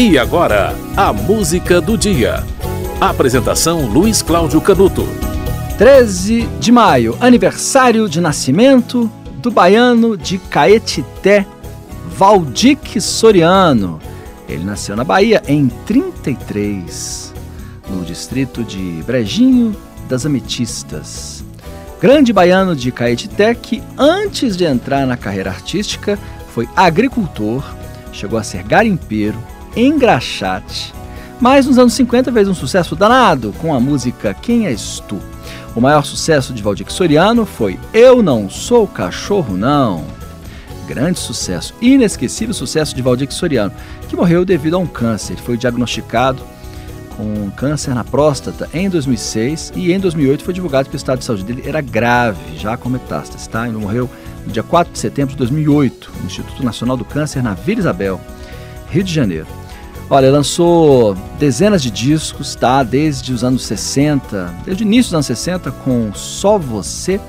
E agora, a música do dia. Apresentação Luiz Cláudio Canuto. 13 de maio, aniversário de nascimento do baiano de Caetité, Valdic Soriano. Ele nasceu na Bahia em 33, no distrito de Brejinho das Ametistas. Grande baiano de Caetité que, antes de entrar na carreira artística, foi agricultor, chegou a ser garimpeiro, engraxate, mas nos anos 50 fez um sucesso danado com a música Quem És Tu? O maior sucesso de Valdir Soriano foi Eu Não Sou Cachorro Não. Grande sucesso, inesquecível sucesso de Valdir Soriano, que morreu devido a um câncer. Ele foi diagnosticado com câncer na próstata em 2006 e em 2008 foi divulgado que o estado de saúde dele era grave, já com metástase, tá? Ele morreu no dia 4 de setembro de 2008, no Instituto Nacional do Câncer, na Vila Isabel, Rio de Janeiro. Olha, lançou dezenas de discos, tá? Desde os anos 60, desde o início dos anos 60, com Só Você,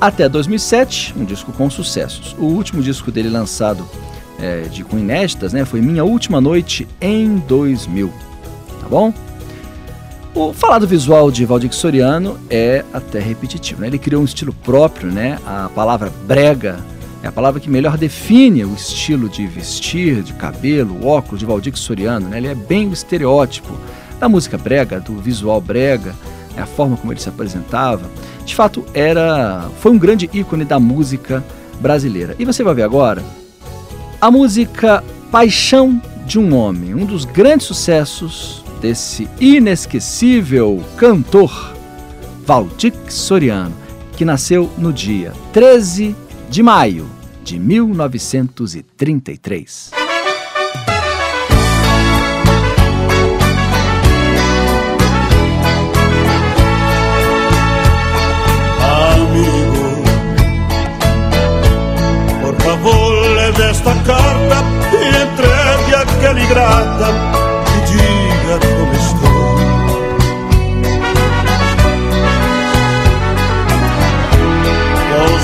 até 2007, um disco com sucessos. O último disco dele lançado é, de, com inéditas, né? Foi Minha Última Noite em 2000, tá bom? O falar do visual de Valdir Soriano é até repetitivo. Né? Ele criou um estilo próprio, né? A palavra brega é a palavra que melhor define o estilo de vestir, de cabelo, óculos de Valdir Soriano. Né? Ele é bem o estereótipo da música brega, do visual brega, né? a forma como ele se apresentava. De fato, era foi um grande ícone da música brasileira. E você vai ver agora a música Paixão de um Homem, um dos grandes sucessos desse inesquecível cantor Valdir Soriano, que nasceu no dia 13 de maio de 1933. Amigo, por favor, leve esta carta e entregue aquela ingrata e diga como estou.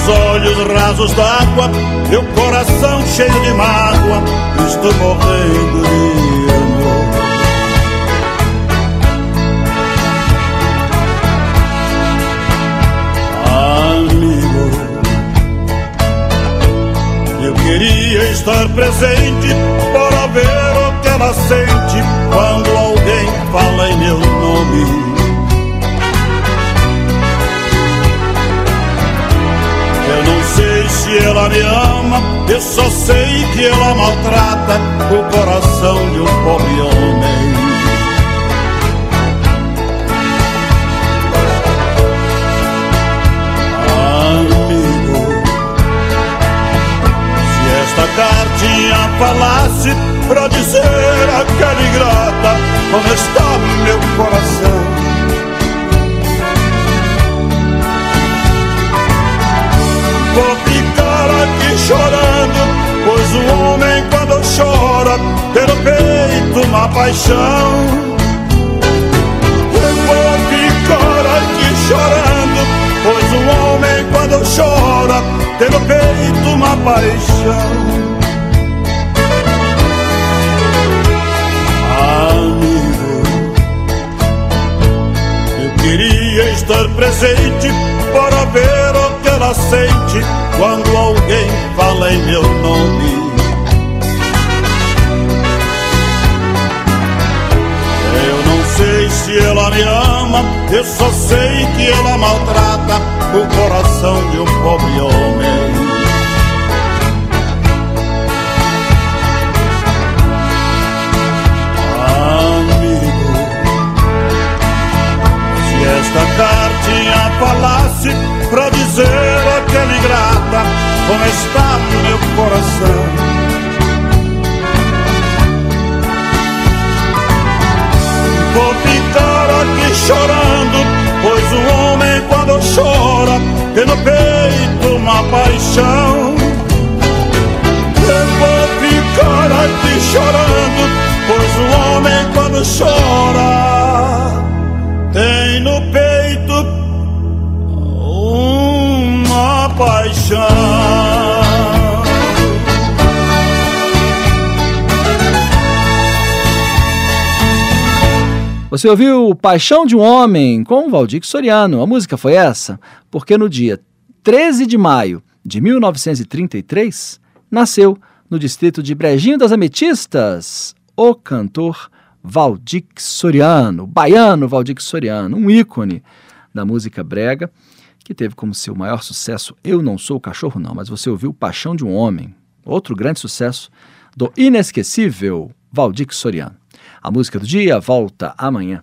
Os olhos rasos d'água, meu coração cheio de mágoa, estou morrendo de amor. Amigo, eu queria estar presente para ver o que ela sente ela me ama, eu só sei que ela maltrata o coração de um pobre homem. Amigo, se esta cartinha falasse pra dizer aquela ingrata como está meu coração. No peito uma paixão. Eu vou ficar aqui chorando, pois o homem quando chora no peito uma paixão. Amigo, eu queria estar presente para ver o que ela sente quando alguém fala em meu nome. Ela me ama, eu só sei que ela maltrata o coração de um pobre homem. Amigo, se esta cartinha falasse pra dizer aquela ingrata como está meu coração. Vou ficar aqui chorando, pois o homem quando chora tem no peito uma paixão. Eu vou ficar aqui chorando, pois o homem quando chora tem no peito paixão. Você ouviu Paixão de um Homem com Valdir Soriano. A música foi essa porque no dia 13 de maio de 1933 nasceu no distrito de Brejinho das Ametistas o cantor Valdir Soriano, baiano Valdir Soriano, um ícone da música brega que teve como seu maior sucesso Eu Não Sou Cachorro Não, mas você ouviu Paixão de um Homem, outro grande sucesso do inesquecível Valdir Soriano. A música do dia volta amanhã.